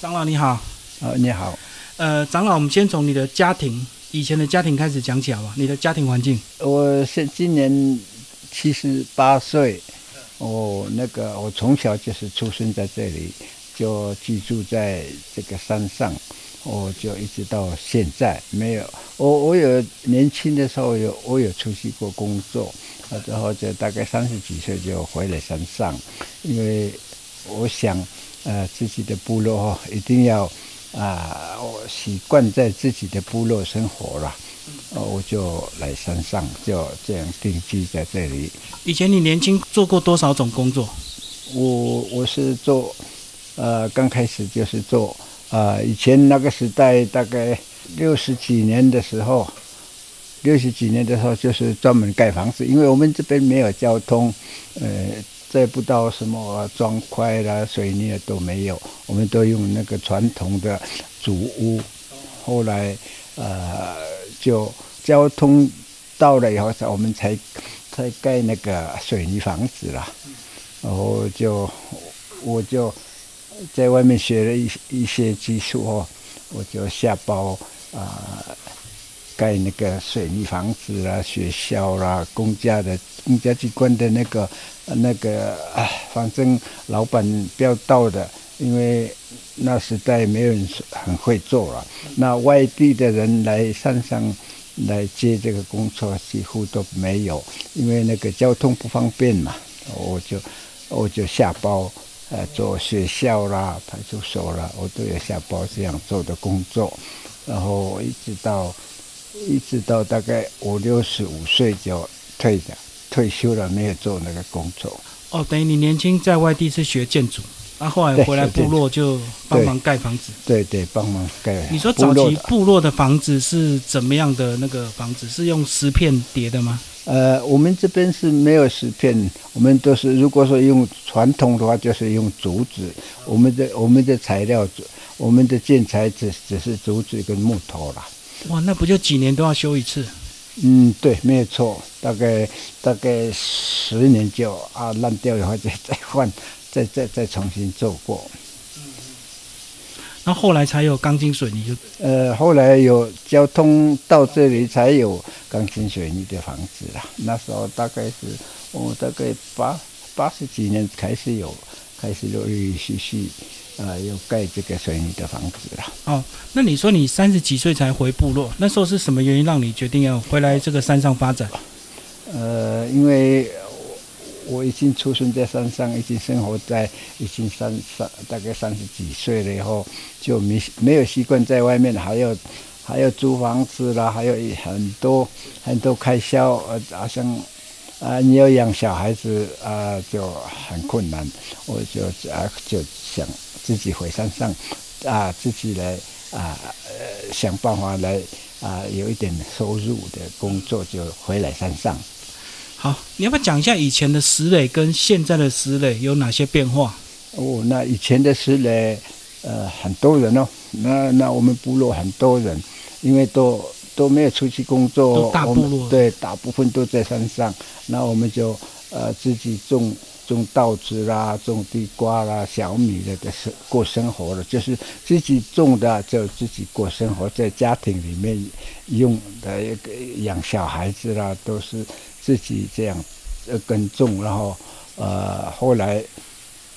长老你好，呃，你好，呃，长老，我们先从你的家庭以前的家庭开始讲起好吧？你的家庭环境，我是今年七十八岁，我那个我从小就是出生在这里，就居住在这个山上，我就一直到现在没有，我我有年轻的时候有我有出去过工作，呃，然后就大概三十几岁就回来山上，因为我想。呃，自己的部落哦，一定要啊，我习惯在自己的部落生活了，哦，我就来山上，就这样定居在这里。以前你年轻做过多少种工作？我我是做，呃，刚开始就是做，啊，以前那个时代大概六十几年的时候，六十几年的时候就是专门盖房子，因为我们这边没有交通，呃。再不到什么砖块啦、水泥都没有，我们都用那个传统的竹屋。后来，呃，就交通到了以后，我们才才盖那个水泥房子了。然后就我就在外面学了一一些技术哦，我就下包啊。盖那个水泥房子啦、学校啦、公家的公家机关的那个那个啊，反正老板标到的，因为那时代没有人很会做了。那外地的人来山上来接这个工作几乎都没有，因为那个交通不方便嘛。我就我就下包呃做学校啦、派出所啦，我都有下包这样做的工作，然后一直到。一直到大概五六十五岁就退的，退休了，没有做那个工作。哦，等于你年轻在外地是学建筑，啊，后来回来部落就帮忙盖房子。对对，帮忙盖。你说早期部落的房子是怎么样的？那个房子是用石片叠的吗？呃，我们这边是没有石片，我们都是如果说用传统的话，就是用竹子。我们的我们的材料，我们的建材只只是竹子跟木头了。哇，那不就几年都要修一次？嗯，对，没有错，大概大概十年就啊烂掉以后再再换，再再再重新做过。嗯那后来才有钢筋水泥就？呃，后来有交通到这里才有钢筋水泥的房子了。那时候大概是我大概八八十几年开始有，开始陆陆续续。啊，要盖这个水泥的房子了。哦，那你说你三十几岁才回部落，那时候是什么原因让你决定要回来这个山上发展？呃，因为我已经出生在山上，已经生活在已经三三大概三十几岁了以后，就没没有习惯在外面，还要还要租房子啦，还有很多很多开销，呃，好像啊，你要养小孩子啊，就很困难，我就啊就想。自己回山上，啊，自己来啊，呃，想办法来啊，有一点收入的工作，就回来山上。好，你要不要讲一下以前的石垒跟现在的石垒有哪些变化？哦，那以前的石垒，呃，很多人哦，那那我们部落很多人，因为都都没有出去工作，大部落对，大部分都在山上，那我们就呃自己种。种稻子啦，种地瓜啦，小米的的生过生活了，就是自己种的就自己过生活，在家庭里面用的养小孩子啦，都是自己这样呃耕种，然后呃后来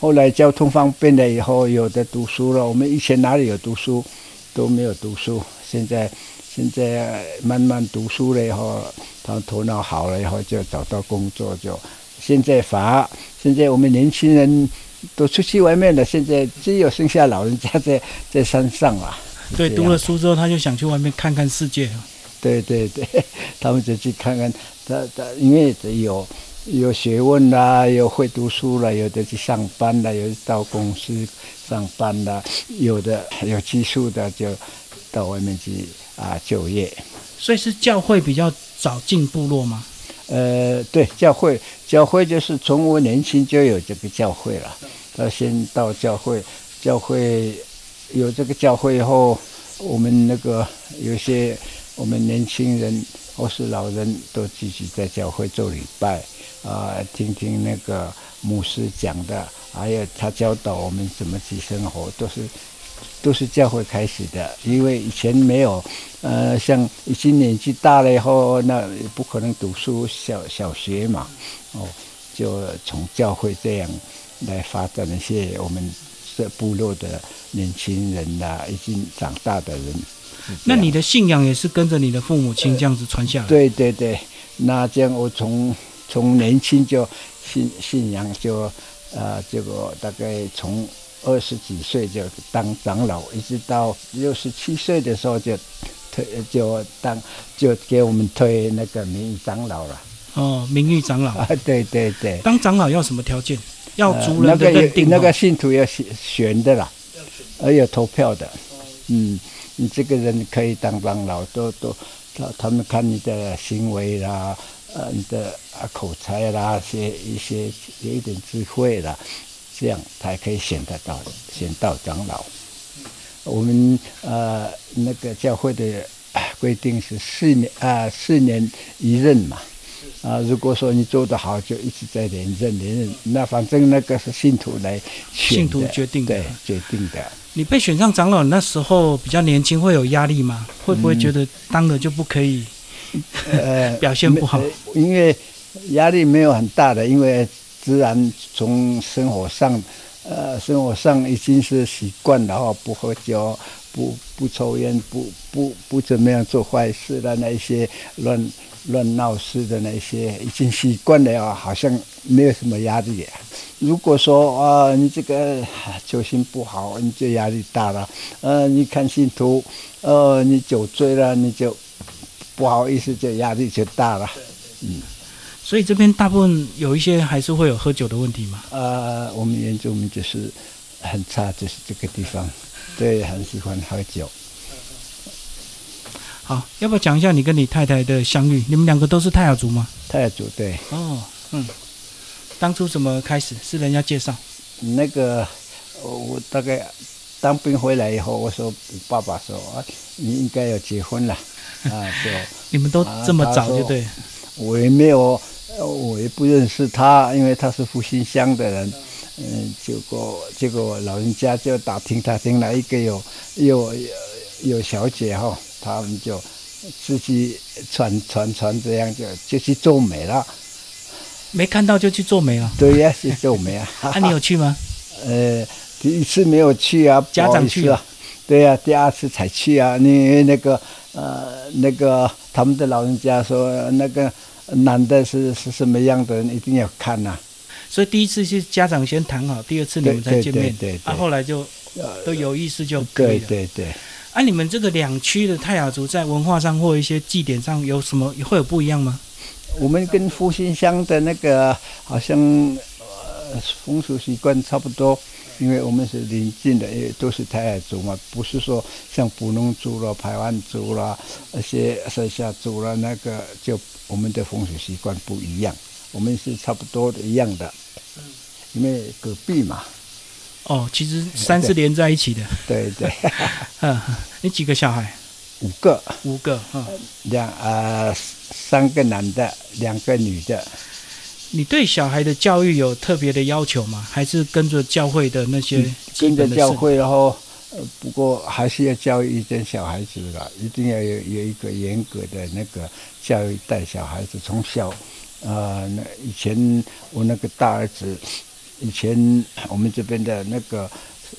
后来交通方便了以后，有的读书了。我们以前哪里有读书都没有读书，现在现在慢慢读书了以后，他头脑好了以后就找到工作就。现在反而，现在我们年轻人都出去外面了，现在只有剩下老人家在在山上了。对，读了书之后，他就想去外面看看世界。对对对，他们就去看看，他他因为有有学问啦，有会读书了，有的去上班了，有到公司上班了，有的有技术的就到外面去啊就业。所以是教会比较早进部落吗？呃，对，教会，教会就是从我年轻就有这个教会了。他先到教会，教会有这个教会以后，我们那个有些我们年轻人或是老人都继续在教会做礼拜啊，听听那个牧师讲的，还有他教导我们怎么去生活，都是都是教会开始的，因为以前没有，呃，像已经年纪大了以后，那也不可能读书小小学嘛，哦，就从教会这样来发展一些我们这部落的年轻人呐、已经长大的人。那你的信仰也是跟着你的父母亲这样子传下来？对对对，那这样我从从年轻就信信仰就呃，这个大概从二十几岁就当长老，一直到六十七岁的时候就退就当就给我们推那个名誉长老了。哦，名誉长老。啊，对对对，当长老要什么条件？要呃族人的定、那个哦信徒要选选的啦，而有投票的。嗯，你这个人可以当长老，都都他他们看你的行为啦，呃，你的啊口才啦，些一些有一点智慧啦，这样才可以选得到选到长老。我们呃那个教会的啊规定是四年啊四年一任嘛。啊，如果说你做得好，就一直在连任连任。那反正那个是信徒来选信徒决定的对，决定的。你被选上长老，那时候比较年轻，会有压力吗？会不会觉得当了就不可以？呃，表现不好呃因为压力没有很大的，因为自然从生活上，呃，生活上已经是习惯了哈，不喝酒，不不抽烟，不不不怎么样做坏事的那一些乱乱闹事的那些，已经习惯了啊，好像没有什么压力。如果说啊，你这个酒心不好，你就压力大了。呃，你看信徒，呃，你酒醉了，你就不好意思，就压力就大了。嗯所以这边大部分有一些还是会有喝酒的问题嘛。呃，我们原住民就是很差，就是这个地方，对，很喜欢喝酒。好，要不要讲一下你跟你太太的相遇？你们两个都是泰雅族吗？泰雅族对，哦，嗯，当初怎么开始？是人家介绍？那个我我大概当兵回来以后，我说爸爸说啊，你应该要结婚了啊，就 你们都这么早就对？我也没有，呃我也不认识他，因为他是复兴乡的人。嗯，结果结果老人家就打听打听哪一个有有有有小姐哈、他们就自己传传传这样就就去做媒了。没看到就去做媒了。对呀，去做媒啊。啊，你有去吗？呃，第一次没有去啊，家长去了。对呀、第二次才去啊。你那个呃，那个他们的老人家说，那个男的是是什么样的人，一定要看呐、所以第一次是家长先谈好，第二次你们再见面。对对对啊，后来就呃都有意思就可以对了。对对，啊，你们这个两区的泰雅族在文化上或一些祭典上有什么会有不一样吗？我们跟复兴乡的那个好像呃风俗习惯差不多，因为我们是邻近的，也都是泰雅族嘛，不是说像布农族了、排湾族了、那些塞夏族了，那个就我们的风俗习惯不一样，我们是差不多的一样的，因为隔壁嘛，哦，其实山是连在一起的。对对，嗯，你几个小孩？五个，五个。嗯，两呃三个男的，两个女的，你对小孩的教育有特别的要求吗？还是跟着教会的那些基跟着？教会，然后呃，不过还是要教育一点小孩子啦，一定要有有一个严格的那个教育带小孩子，从小，呃，那以前我那个大儿子，以前我们这边的那个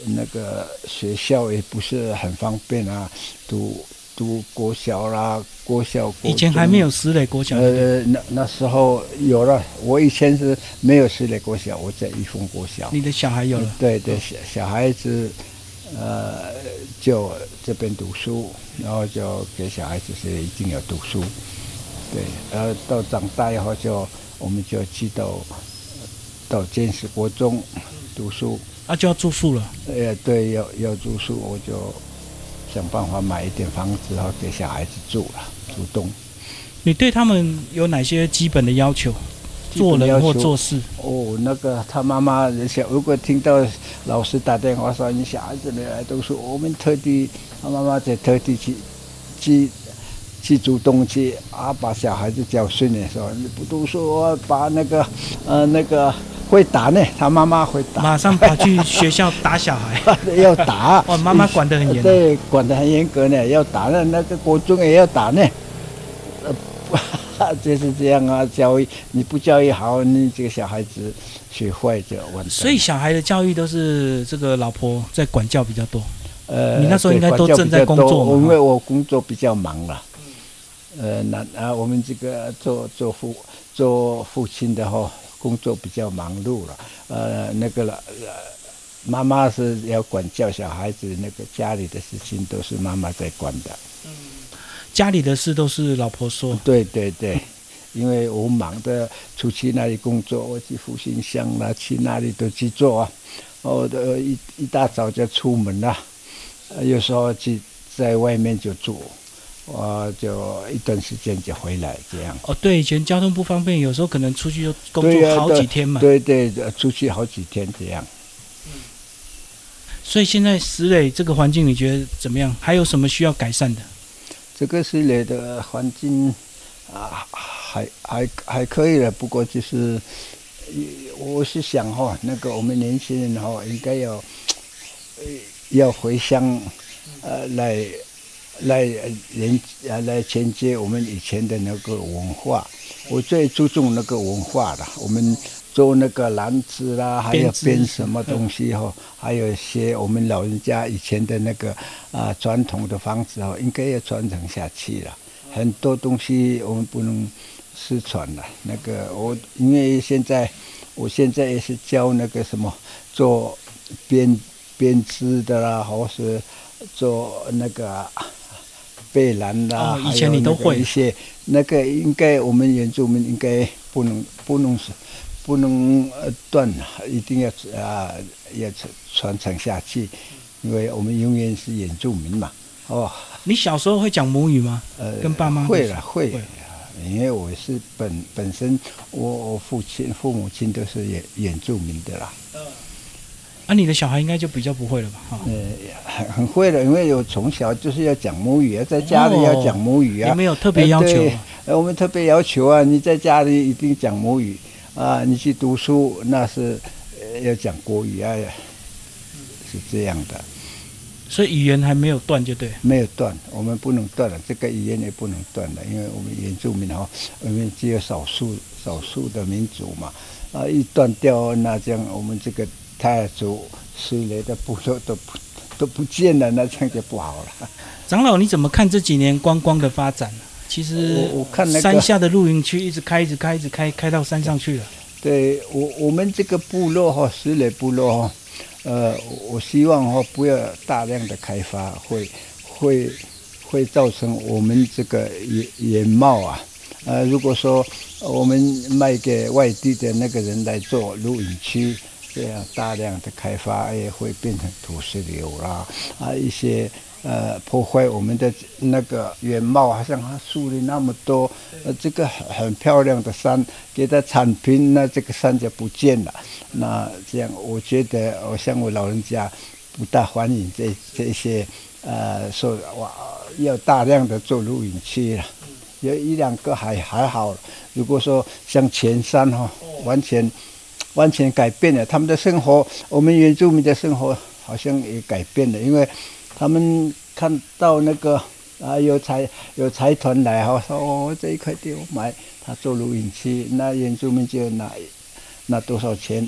那个学校也不是很方便啊，读读国小啦，国小国以前还没有私立国小。呃，那那时候有了，我以前是没有私立国小，我在益丰国小。你的小孩有了。对对，小小孩子，呃，就这边读书，然后就给小孩子是一定要读书，对，然后到长大以后就我们就去到到建设国中读书，啊，就要住宿了。呃，对，要要住宿，我就想办法买一点房子，然后给小孩子住了，住栋。你对他们有哪些基本的要求？做人或做事？哦，那个他妈妈小，如果听到老师打电话说你小孩子没来读书，我们特地他妈妈在特地去去去主动去啊，把小孩子教训的时候，你不读书，我把那个呃那个会打呢，他妈妈会打，马上跑去学校 打小孩，要打。哇，妈妈管得很严。对，管得很严格呢，要打呢那个国中也要打呢。呃，就是这样啊，教育你不教育好，你这个小孩子学坏就完蛋。所以小孩的教育都是这个老婆在管教比较多。呃，你那时候应该都正在工作嘛？因为我工作比较忙了。呃，那啊，我们这个做做父做父亲的哈，工作比较忙碌了。呃，那个了，呃妈妈是要管教小孩子，那个家里的事情都是妈妈在管的。嗯，家里的事都是老婆说。对对对，因为我忙的出去那里工作，我去复兴乡啦，去哪里都去做啊。我的一一大早就出门了，有时候去在外面就住。我就一段时间就回来，这样。哦，对，以前交通不方便，有时候可能出去就工作好几天嘛。对对，出去好几天这样。嗯。所以现在石磊这个环境，你觉得怎么样？还有什么需要改善的？这个系列的环境啊，还还还可以了。不过就是，我是想哈，那个我们年轻人哈，应该要要回乡，呃，来。来连啊来承接我们以前的那个文化，我最注重那个文化的。我们做那个篮子啦，还有编什么东西哈，还有一些我们老人家以前的那个啊传统的方式哦，应该要传承下去了。很多东西我们不能失传了。那个我因为现在我现在也是教那个什么做编编织的啦，或是做那个。贝兰啦，以前你都会一些，那个应该我们原住民应该不能不能不能呃断，一定要啊要传传承下去，因为我们永远是原住民嘛。哦，你小时候会讲母语吗？呃，跟爸妈会了会，因为我是本本身我我父亲父母亲都是原原住民的啦。啊，你的小孩应该就比较不会了吧？呃，很很会的，因为有从小就是要讲母语啊，在家里要讲母语啊。有没有特别要求？呃，我们特别要求啊，你在家里一定讲母语啊，你去读书那是要讲国语啊，是这样的。所以语言还没有断，就对。没有断，我们不能断了，这个语言也不能断了，因为我们原住民哈，我们只有少数少数的民族嘛，啊，一断掉，那这样我们这个。太祖石雷的部落都不都不见了，那这样就不好了。长老，你怎么看这几年观光的发展？其实我看山下的露营区一直开，一直开，一直开，开到山上去了。对我，我们这个部落哈，石垒部落哈，呃，我希望哈不要大量的开发，会会会造成我们这个原原貌啊。呃，如果说我们卖给外地的那个人来做露营区。这样大量的开发也会变成土石流啦，啊，一些呃破坏我们的那个原貌，好像树林那么多，呃，这个很很漂亮的山给它铲平，那这个山就不见了。那这样我觉得，我像我老人家不大欢迎这这些呃说哇要大量的做露营区了，有一两个还还好。如果说像前山哈，完全。完全改变了他们的生活，我们原住民的生活好像也改变了，因为他们看到那个啊有财有财团来哈，说哦这一块地我买，他做录音区，那原住民就拿拿多少钱，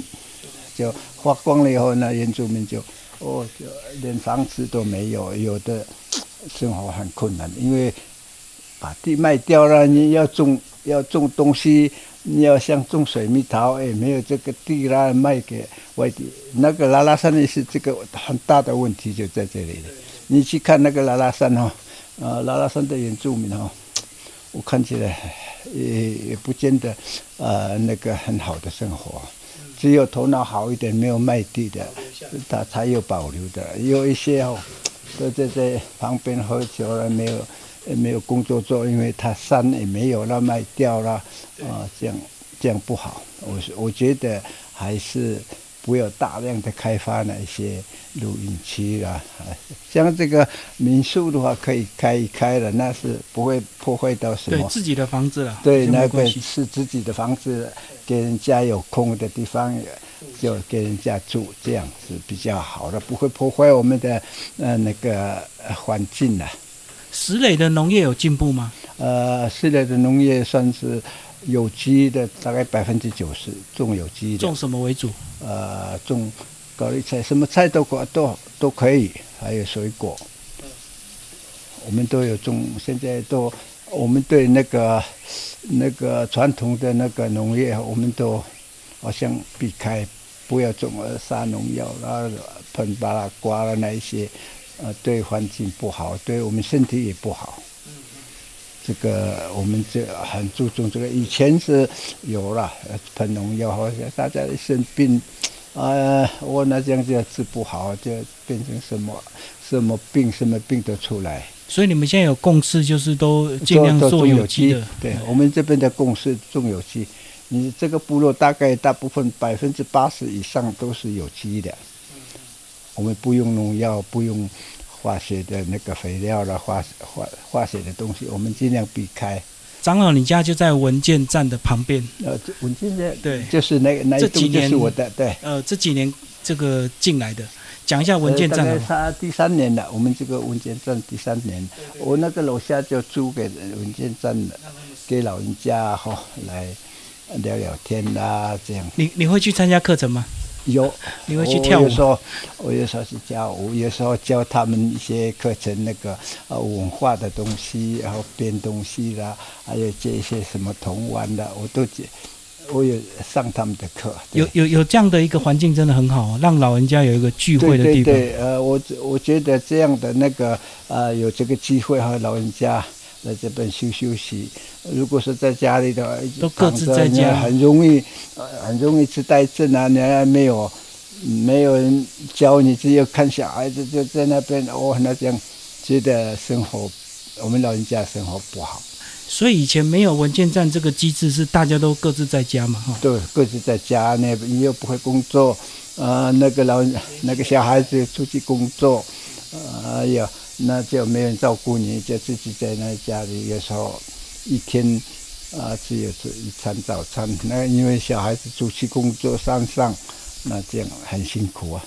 就花光了以后，那原住民就哦就连房子都没有，有的生活很困难，因为把地卖掉了，你要种要种东西。你要像种水蜜桃，哎，没有这个地啦，卖给外地。那个拉拉山也是这个很大的问题，就在这里了。你去看那个拉拉山哈，啊，拉拉山的原住民哈，我看起来也也不见得啊，那个很好的生活。只有头脑好一点，没有卖地的，他才有保留的。有一些哦，都在在旁边喝酒了，没有。也没有工作做，因为他山也没有了，卖掉了，啊，这样这样不好。我我觉得还是不要大量的开发那些露营区啦。像这个民宿的话，可以开一开了，那是不会破坏到什么。对自己的房子了。对，那个是自己的房子，给人家有空的地方就给人家住，这样是比较好的，不会破坏我们的呃那个环境的。石磊的农业有进步吗？呃，石磊的农业算是有机的，大概百分之九十种有机的。种什么为主？呃，种高丽菜，什么菜都可都都可以，还有水果。我们都有种，现在都我们对那个那个传统的那个农业，我们都好像避开，不要种杀农药啦、喷巴拉瓜啦那一些。呃，对环境不好，对我们身体也不好。这个我们这很注重这个。以前是有了喷农药，好像大家一生病，呃，我那这样就治不好，就变成什么什么病，什么病都出来。所以你们现在有共识，就是都尽量做有机的。对我们这边的共识，种有机。你这个部落大概大部分百分之八十以上都是有机的。我们不用农药，不用化学的那个肥料了，化化化学的东西，我们尽量避开。长老，你家就在文件站的旁边。呃，文件站对，就是那那几年是我的对。呃，这几年这个进来的，讲一下文件站。他第三年了，我们这个文件站第三年，我那个楼下就租给文件站的，给老人家哈来聊聊天啦，这样。你你会去参加课程吗？有，你会去跳舞？有时候我有时候是教舞，有时候教他们一些课程，那个呃文化的东西，然后编东西啦，还有接一些什么童玩的，我都接。我有上他们的课。有有有这样的一个环境，真的很好，让老人家有一个聚会的地方。对对对，呃，我我觉得这样的那个呃，有这个机会和老人家。在这边休休息，如果是在家里的话，都各自在家，很容易，很容易痴呆症啊！你还没有，没有人教你，只有看小孩子就在那边哦，那这样觉得生活，我们老人家生活不好。所以以前没有文件站这个机制，是大家都各自在家嘛？哈，对，各自在家，那你又不会工作，呃，那个老那个小孩子出去工作，哎呀。那就没人照顾你，就自己在那家里。有时候一天啊，只有吃一餐早餐。那因为小孩子出去工作山上，那这样很辛苦啊。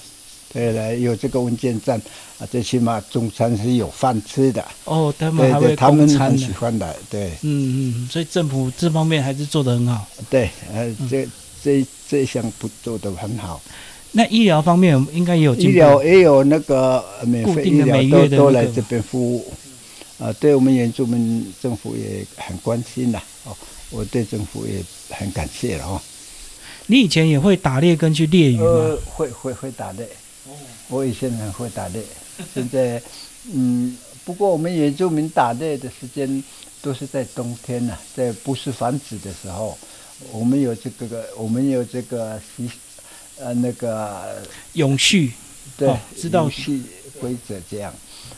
对了，有这个文件站啊，最起码中餐是有饭吃的。哦，他们还会他们很喜欢的，对。嗯嗯，所以政府这方面还是做得很好。对，呃，这这这一项不做得很好。那医疗方面应该也有医疗也有那个免费医疗都都来这边服务，啊，对我们原住民政府也很关心呐。哦，我对政府也很感谢了哦。你以前也会打猎跟去猎鱼吗？呃，会会会打猎。哦，我以前很会打猎。现在，嗯，不过我们原住民打猎的时间都是在冬天呐，在不是繁殖的时候，我们有这个个，我们有这个习。呃，那个永续，对，知道续规则这样。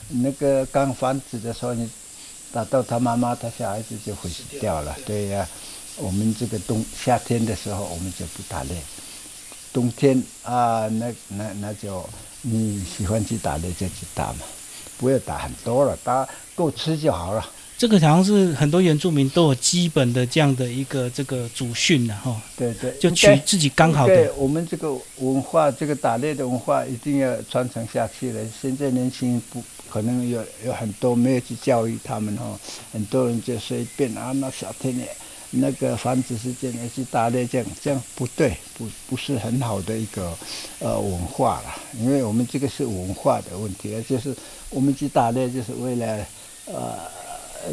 那个刚繁殖的时候，你打到他妈妈，他小孩子就会死掉了。对呀，我们这个冬夏天的时候，我们就不打猎。冬天啊，那那那就你喜欢去打猎就去打嘛，不要打很多了，打够吃就好了。这个好像是很多原住民都有基本的这样的一个这个祖训的哈。对对，就取自己刚好的。我们这个文化，这个打猎的文化一定要传承下去了。现在年轻人不可能有有很多没有去教育他们哦，很多人就随便啊，那小天的那个繁殖时间要去打猎，这样这样不对，不不是很好的一个呃文化了。因为我们这个是文化的问题，就是我们去打猎就是为了呃。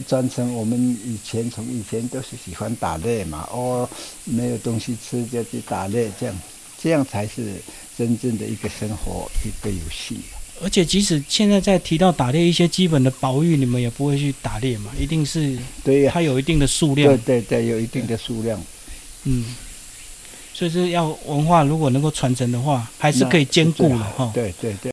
传承我们以前从以前都是喜欢打猎嘛，哦，没有东西吃就去打猎，这样这样才是真正的一个生活一个游戏。而且即使现在在提到打猎一些基本的保育，你们也不会去打猎嘛，一定是对呀，它有一定的数量，对对对，有一定的数量，嗯，所以是要文化如果能够传承的话，还是可以兼顾的哈，对对对。